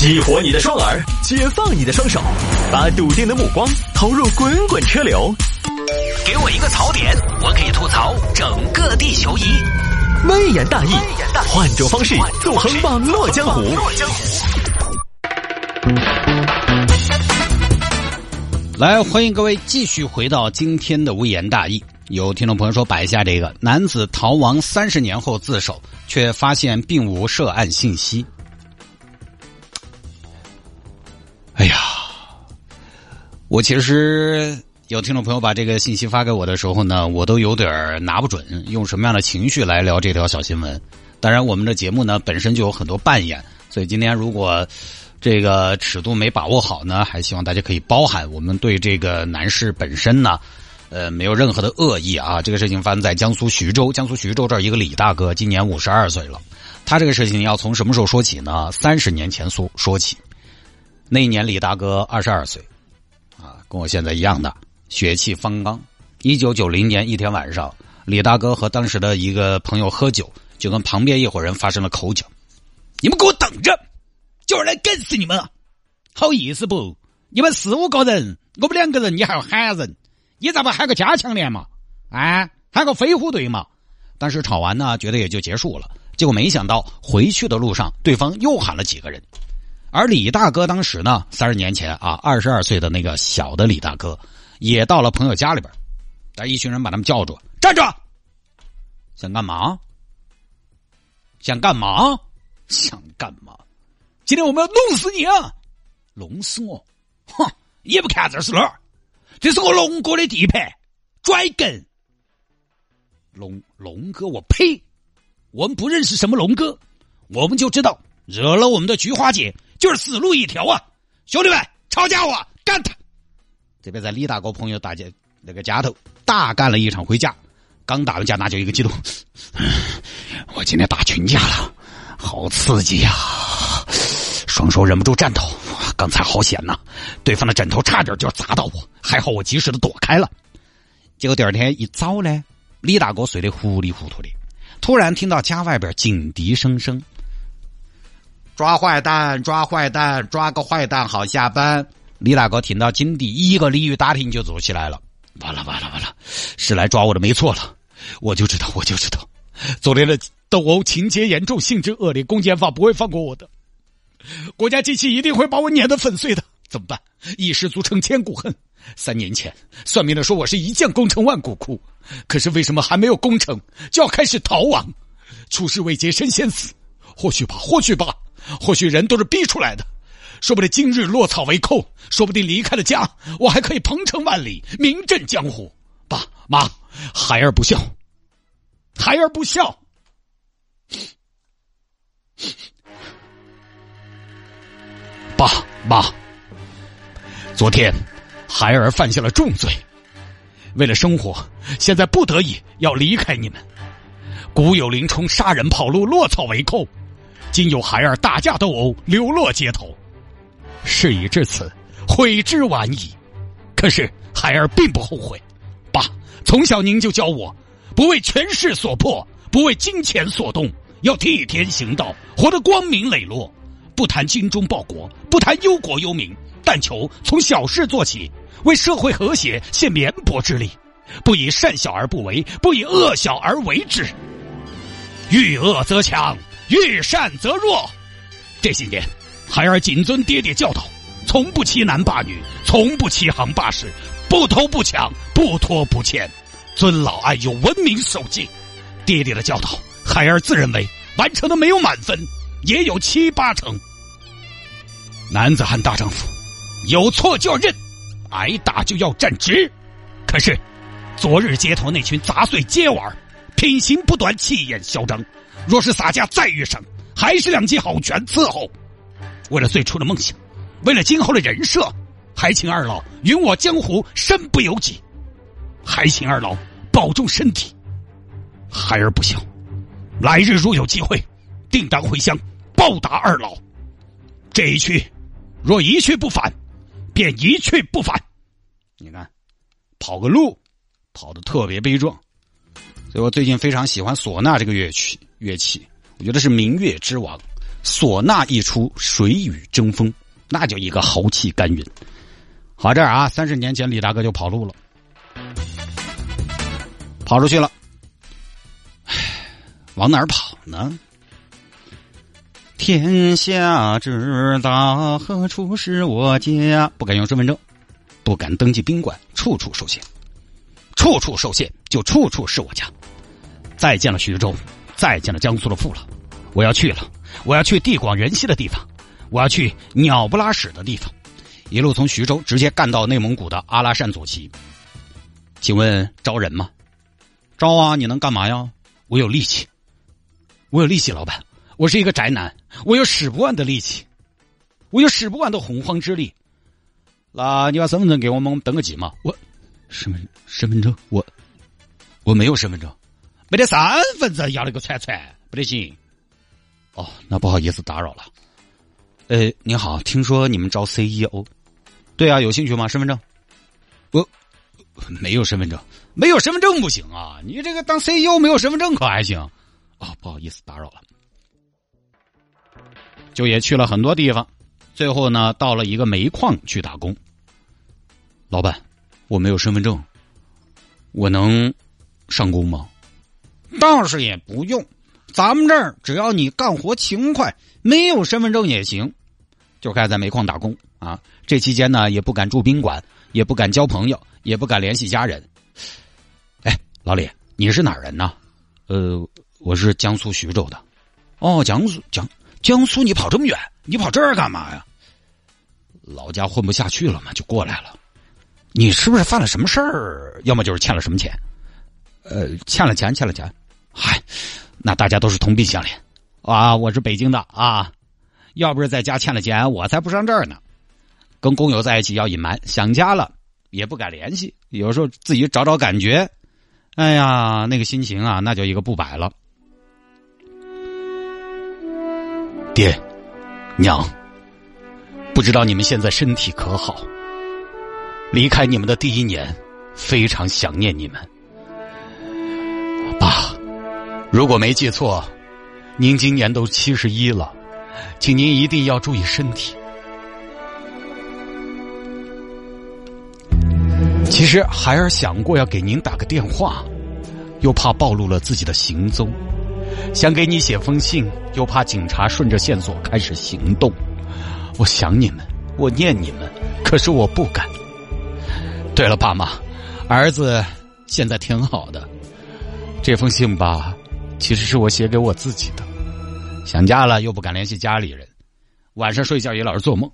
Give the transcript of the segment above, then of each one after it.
激活你的双耳，解放你的双手，把笃定的目光投入滚滚车流。给我一个槽点，我可以吐槽整个地球仪。微言大义，换种方式纵横网络江湖。来，欢迎各位继续回到今天的微言大义。有听众朋友说摆一下这个男子逃亡三十年后自首，却发现并无涉案信息。我其实有听众朋友把这个信息发给我的时候呢，我都有点拿不准用什么样的情绪来聊这条小新闻。当然，我们的节目呢本身就有很多扮演，所以今天如果这个尺度没把握好呢，还希望大家可以包涵。我们对这个男士本身呢。呃，没有任何的恶意啊！这个事情发生在江苏徐州，江苏徐州这儿一个李大哥，今年五十二岁了。他这个事情要从什么时候说起呢？三十年前说说起。那一年李大哥二十二岁，跟我现在一样的，血气方刚。一九九零年一天晚上，李大哥和当时的一个朋友喝酒，就跟旁边一伙人发生了口角。你们给我等着，就是来干死你们！好意思不？你们四五个人，我们两个人，你还要喊人？你咋不喊个加强连嘛？啊，喊个飞虎队嘛？但是吵完呢，觉得也就结束了。结果没想到回去的路上，对方又喊了几个人。而李大哥当时呢，三十年前啊，二十二岁的那个小的李大哥，也到了朋友家里边，但一群人把他们叫住，站住！想干嘛？想干嘛？想干嘛？今天我们要弄死你啊！弄死我？哼！也不看这是哪儿？这是我龙哥的地盘，拽梗。龙龙哥，我呸！我们不认识什么龙哥，我们就知道惹了我们的菊花姐就是死路一条啊！兄弟们，抄家伙，干他！这边在李大哥朋友大家那个家头大干了一场回家，刚打完架那就一个激动，我今天打群架了，好刺激呀！双手忍不住颤抖。刚才好险呐，对方的枕头差点就要砸到我，还好我及时的躲开了。结果第二天一早呢，李大哥睡得糊里糊涂的，突然听到家外边警笛声声，抓坏蛋，抓坏蛋，抓个坏蛋好下班。李大哥听到警笛，一个鲤鱼打挺就坐起来了。完了完了完了，是来抓我的没错了，我就知道我就知道，昨天的斗殴情节严重，性质恶劣，公检法不会放过我的。国家机器一定会把我碾得粉碎的，怎么办？一失足成千古恨。三年前，算命的说我是一将功成万骨枯，可是为什么还没有功成就要开始逃亡？出师未捷身先死，或许吧，或许吧，或许人都是逼出来的。说不定今日落草为寇，说不定离开了家，我还可以鹏程万里，名震江湖。爸妈，孩儿不孝，孩儿不孝。爸妈，昨天孩儿犯下了重罪，为了生活，现在不得已要离开你们。古有林冲杀人跑路，落草为寇；今有孩儿打架斗殴，流落街头。事已至此，悔之晚矣。可是 孩儿并不后悔。爸，从小您就教我，不为权势所迫，不为金钱所动，要替天行道，活得光明磊落。不谈精忠报国，不谈忧国忧民，但求从小事做起，为社会和谐献绵薄之力，不以善小而不为，不以恶小而为之。欲恶则强，遇善则弱。这些年，孩儿谨遵爹爹教导，从不欺男霸女，从不欺行霸市，不偷不抢，不拖不欠，尊老爱幼，文明守纪。爹爹的教导，孩儿自认为完成的没有满分，也有七八成。男子汉大丈夫，有错就要认，挨打就要站直。可是，昨日街头那群杂碎街娃，品行不端，气焰嚣张。若是洒家再遇上，还是两记好拳伺候。为了最初的梦想，为了今后的人设，还请二老允我江湖身不由己。还请二老保重身体。孩儿不孝，来日如有机会，定当回乡报答二老。这一去。若一去不返，便一去不返。你看，跑个路，跑的特别悲壮。所以我最近非常喜欢唢呐这个乐曲，乐器，我觉得是民乐之王。唢呐一出，谁与争锋，那叫一个豪气干云。好这儿啊，三十年前李大哥就跑路了，跑出去了。唉，往哪儿跑呢？天下之大，何处是我家？不敢用身份证，不敢登记宾馆，处处受限，处处受限，就处处是我家。再见了徐州，再见了江苏的父老，我要去了，我要去地广人稀的地方，我要去鸟不拉屎的地方，一路从徐州直接干到内蒙古的阿拉善左旗。请问招人吗？招啊！你能干嘛呀？我有力气，我有力气，老板。我是一个宅男，我有使不完的力气，我有使不完的洪荒之力。那你把身份证给我们，我们登个记嘛。我身份身份证，我我没有身份证，没得三分子，要那个串串，不得行。哦，那不好意思打扰了。呃，您好，听说你们招 CEO？对啊，有兴趣吗？身份证？我没有身份证，没有身份证不行啊！你这个当 CEO 没有身份证可还行？哦，不好意思打扰了。就也去了很多地方，最后呢，到了一个煤矿去打工。老板，我没有身份证，我能上工吗？倒是也不用，咱们这儿只要你干活勤快，没有身份证也行。就开始在煤矿打工啊，这期间呢，也不敢住宾馆，也不敢交朋友，也不敢联系家人。哎，老李，你是哪人呢？呃，我是江苏徐州的。哦，江苏江。江苏，你跑这么远，你跑这儿干嘛呀？老家混不下去了嘛，就过来了。你是不是犯了什么事儿？要么就是欠了什么钱？呃，欠了钱，欠了钱。嗨，那大家都是同病相怜啊！我是北京的啊，要不是在家欠了钱，我才不上这儿呢。跟工友在一起要隐瞒，想家了也不敢联系，有时候自己找找感觉。哎呀，那个心情啊，那叫一个不摆了。爹，娘，不知道你们现在身体可好？离开你们的第一年，非常想念你们。如果没记错，您今年都七十一了，请您一定要注意身体。其实孩儿想过要给您打个电话，又怕暴露了自己的行踪。想给你写封信，又怕警察顺着线索开始行动。我想你们，我念你们，可是我不敢。对了，爸妈，儿子现在挺好的。这封信吧，其实是我写给我自己的。想家了，又不敢联系家里人，晚上睡觉也老是做梦。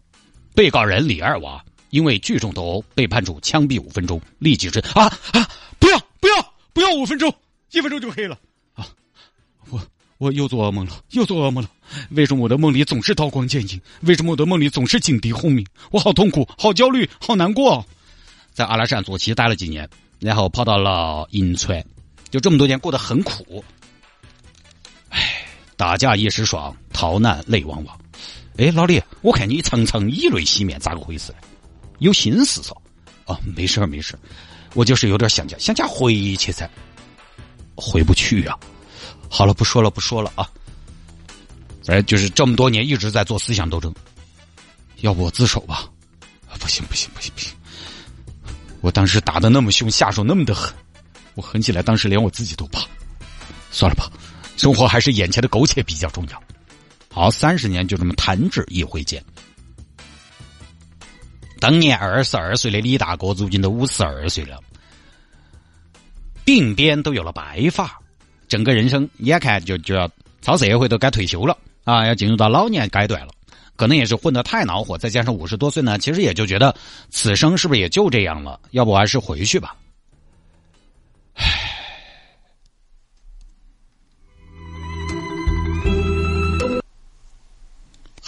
被告人李二娃因为聚众斗殴被判处枪毙五分钟，立即执啊啊！不要不要不要五分钟，一分钟就可以了。我我又做噩梦了，又做噩梦了。为什么我的梦里总是刀光剑影？为什么我的梦里总是警笛轰鸣？我好痛苦，好焦虑，好难过。在阿拉善左旗待了几年，然后跑到了银川，就这么多年过得很苦。打架一时爽，逃难泪汪汪。哎，老李，我看你常常以泪洗面，咋个回事？有心事嗦？哦，没事没事，我就是有点想家，想家回去噻，回不去呀。好了，不说了，不说了啊！哎，就是这么多年一直在做思想斗争，要不我自首吧？不行，不行，不行，不行！我当时打的那么凶，下手那么的狠，我狠起来，当时连我自己都怕。算了吧，生活还是眼前的苟且比较重要。好，三十年就这么弹指一挥间。当年二十二岁的李大哥，如今都五十二岁了，鬓边都有了白发。整个人生眼看就就要超社会都该退休了啊，要进入到老年阶段了，可能也是混得太恼火，再加上五十多岁呢，其实也就觉得此生是不是也就这样了？要不还是回去吧。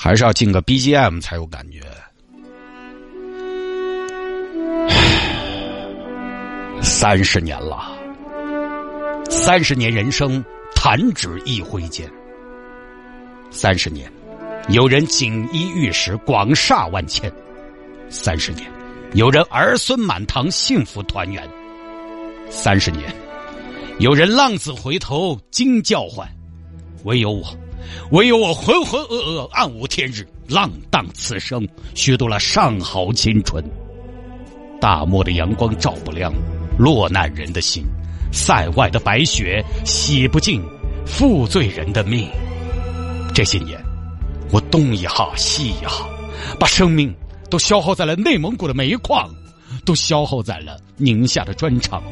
还是要进个 BGM 才有感觉。三十年了。三十年人生，弹指一挥间。三十年，有人锦衣玉食，广厦万千；三十年，有人儿孙满堂，幸福团圆；三十年，有人浪子回头，惊叫唤，唯有我。唯有我浑浑噩噩、暗无天日、浪荡此生，虚度了上好青春。大漠的阳光照不亮落难人的心，塞外的白雪洗不尽负罪人的命。这些年，我东一哈西一哈，把生命都消耗在了内蒙古的煤矿，都消耗在了宁夏的砖厂。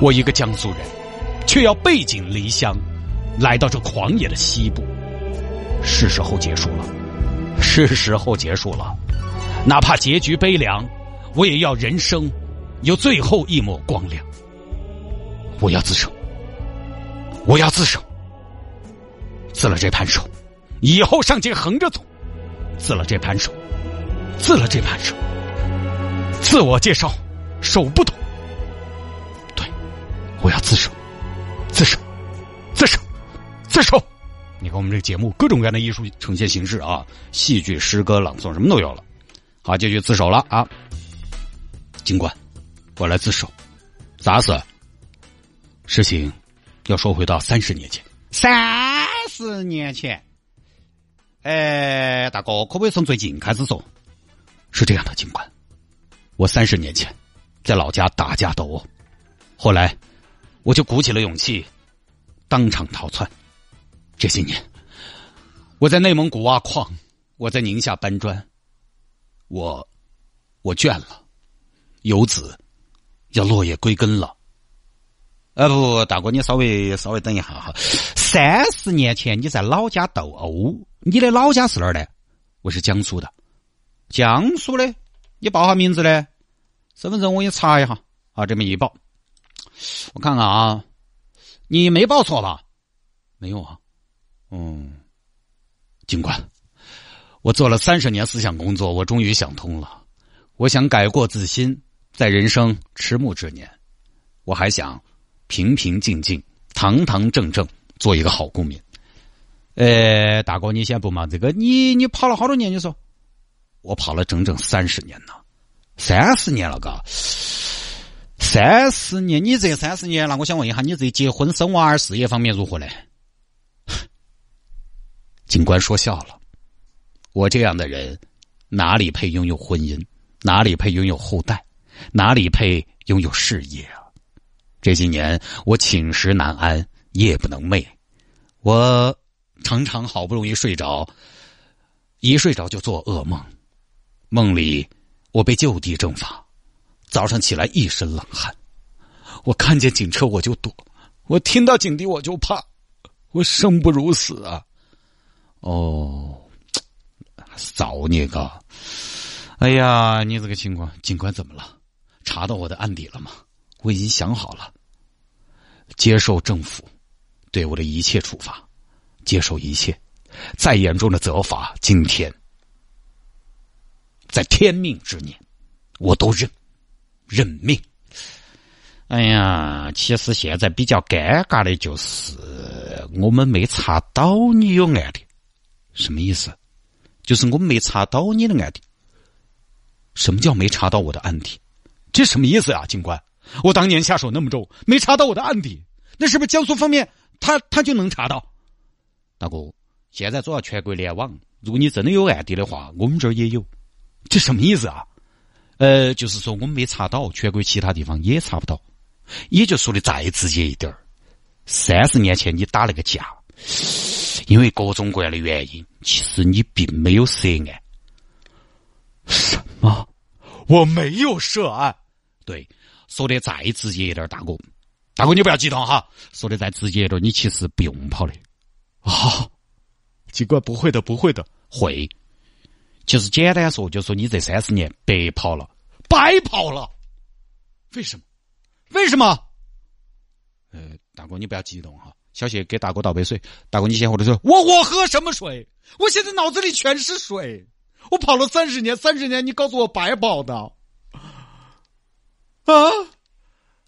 我一个江苏人，却要背井离乡，来到这狂野的西部。是时候结束了，是时候结束了，哪怕结局悲凉。我也要人生有最后一抹光亮。我要自首，我要自首。自了这盘手，以后上街横着走。自了这盘手，自了这盘手。自我介绍，手不抖。对，我要自首，自首，自首，自首。你看我们这个节目，各种各样的艺术呈现形式啊，戏剧、诗歌、朗诵，什么都有了。好，就去自首了啊。警官，我来自首。咋死？事情要说回到三十年前。三十年前，哎，大哥，可不可以从最近开始说？是这样的，警官，我三十年前在老家打架斗殴，后来我就鼓起了勇气，当场逃窜。这些年，我在内蒙古挖矿，我在宁夏搬砖，我我倦了。游子要落叶归根了。呃不，大哥，你稍微稍微等一下哈。三十年前你在老家斗殴，你的老家是哪儿的？我是江苏的。江苏的？你报下名字嘞？身份证我给你查一下。啊，这么一报，我看看啊，你没报错吧？没有啊。嗯，警官，我做了三十年思想工作，我终于想通了。我想改过自新。在人生迟暮之年，我还想平平静静、堂堂正正做一个好公民。呃，大哥，你先不忙这个，你你跑了好多年？你说，我跑了整整三十年呢，三十年了，哥，三十年，你这三十年，那我想问一下，你这结婚生娃儿事业方面如何呢？警官说笑了，我这样的人哪里配拥有婚姻？哪里配拥有后代？哪里配拥有事业啊？这些年我寝食难安，夜不能寐，我常常好不容易睡着，一睡着就做噩梦，梦里我被就地正法，早上起来一身冷汗，我看见警车我就躲，我听到警笛我就怕，我生不如死啊！哦，造孽个！哎呀，你这个情况，警官怎么了？查到我的案底了吗？我已经想好了，接受政府对我的一切处罚，接受一切再严重的责罚。今天，在天命之年，我都认认命。哎呀，其实现在比较尴尬的就是，我们没查到你有案底。什么意思？就是我没查到你的案底。什么叫没查到我的案底？这什么意思啊，警官？我当年下手那么重，没查到我的案底，那是不是江苏方面他他就能查到？大哥，现在主要全国联网，如果你真的有案底的话，我们这儿也有。这什么意思啊？呃，就是说我们没查到，全国其他地方也查不到。也就说的再直接一点儿，三十年前你打那个架，因为各种各样的原因，其实你并没有涉案。什么？我没有涉案？对，说的再直接一点，大哥，大哥你不要激动哈。说的再直接一点，你其实不用跑的。啊，警官不会的，不会的，会。其实简单说，就说你这三十年白跑了，白跑了。为什么？为什么？呃，大哥你不要激动哈。小谢给大哥倒杯水。大哥你先喝点水。我我喝什么水？我现在脑子里全是水。我跑了三十年，三十年你告诉我白跑的。啊，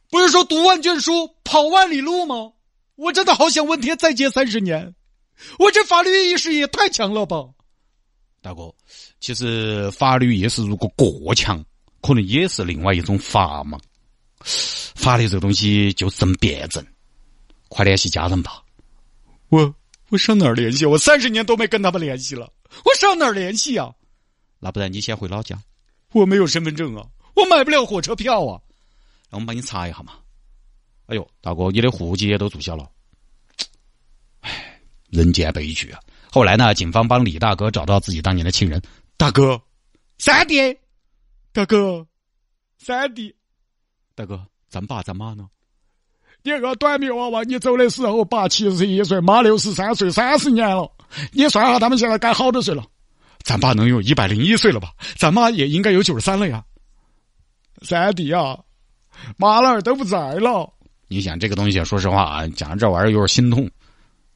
不是说读万卷书，跑万里路吗？我真的好想问天再接三十年，我这法律意识也太强了吧！大哥，其实法律意识如果过强，可能也是另外一种法嘛。法律这个东西就真辩证，快联系家人吧。我我上哪儿联系？我三十年都没跟他们联系了，我上哪儿联系啊？那不然你先回老家。我没有身份证啊，我买不了火车票啊。让我们帮你查一下嘛。哎呦，大哥，你的户籍也都注销了。唉，人间悲剧啊！后来呢，警方帮李大哥找到自己当年的亲人。大哥，三弟，大哥，三弟，大哥，咱爸咱妈呢？你个短命娃娃，你走的时候爸七十一岁，妈六十三岁，三十年了。你算下他们现在该好多岁了？咱爸能有一百零一岁了吧？咱妈也应该有九十三了呀。三弟啊，妈老儿都不在了。你想这个东西，说实话啊，讲这玩意儿有点心痛。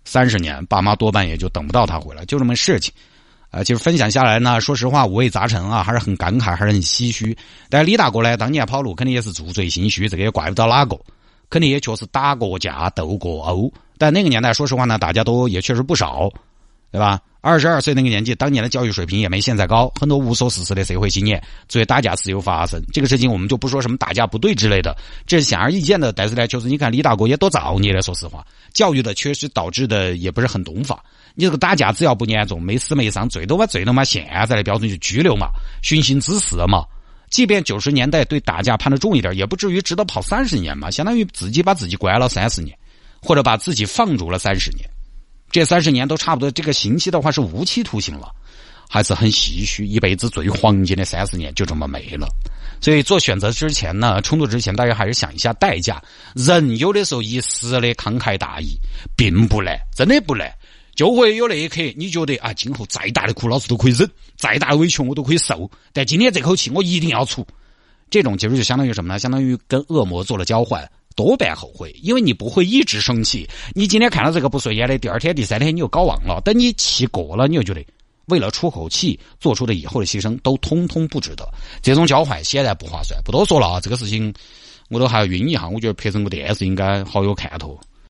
三十年，爸妈多半也就等不到他回来，就这么事情。呃，其实分享下来呢，说实话五味杂陈啊，还是很感慨，还是很唏嘘。但李大哥呢，当年跑路肯定也是注罪心虚，这个也怪不到哪个。肯定也确实打过架、斗过殴，但那个年代，说实话呢，大家都也确实不少，对吧？二十二岁那个年纪，当年的教育水平也没现在高，很多无所事事的社会青年，所以打架时有发生。这个事情我们就不说什么打架不对之类的，这是显而易见的。但是呢，就是你看李大哥也多造孽的，说实话，教育的确实导致的也不是很懂法。你这个打架只要不严重，没死没伤，最多嘛最多嘛现在的标准就拘留嘛，寻衅滋事嘛。即便九十年代对打架判的重一点，也不至于值得跑三十年嘛，相当于自己把自己关了三十年，或者把自己放逐了三十年，这三十年都差不多，这个刑期的话是无期徒刑了，还是很唏嘘，一辈子最黄金的三十年就这么没了。所以做选择之前呢，冲突之前，大家还是想一下代价。人有的时候一时的慷慨大义并不难，真的不难。就会有那一刻，你觉得啊，今后再大的苦老子都可以忍，再大的委屈我都可以受，但今天这口气我一定要出。这种其实就相当于什么呢？相当于跟恶魔做了交换，多半后悔，因为你不会一直生气。你今天看到这个不顺眼的，第二天、第三天你又搞忘了。等你气过了，你又觉得为了出口气做出的以后的牺牲都通通不值得。这种交换显然不划算。不多说了啊，这个事情我都还要晕一下。我觉得拍成个电视应该好有看头。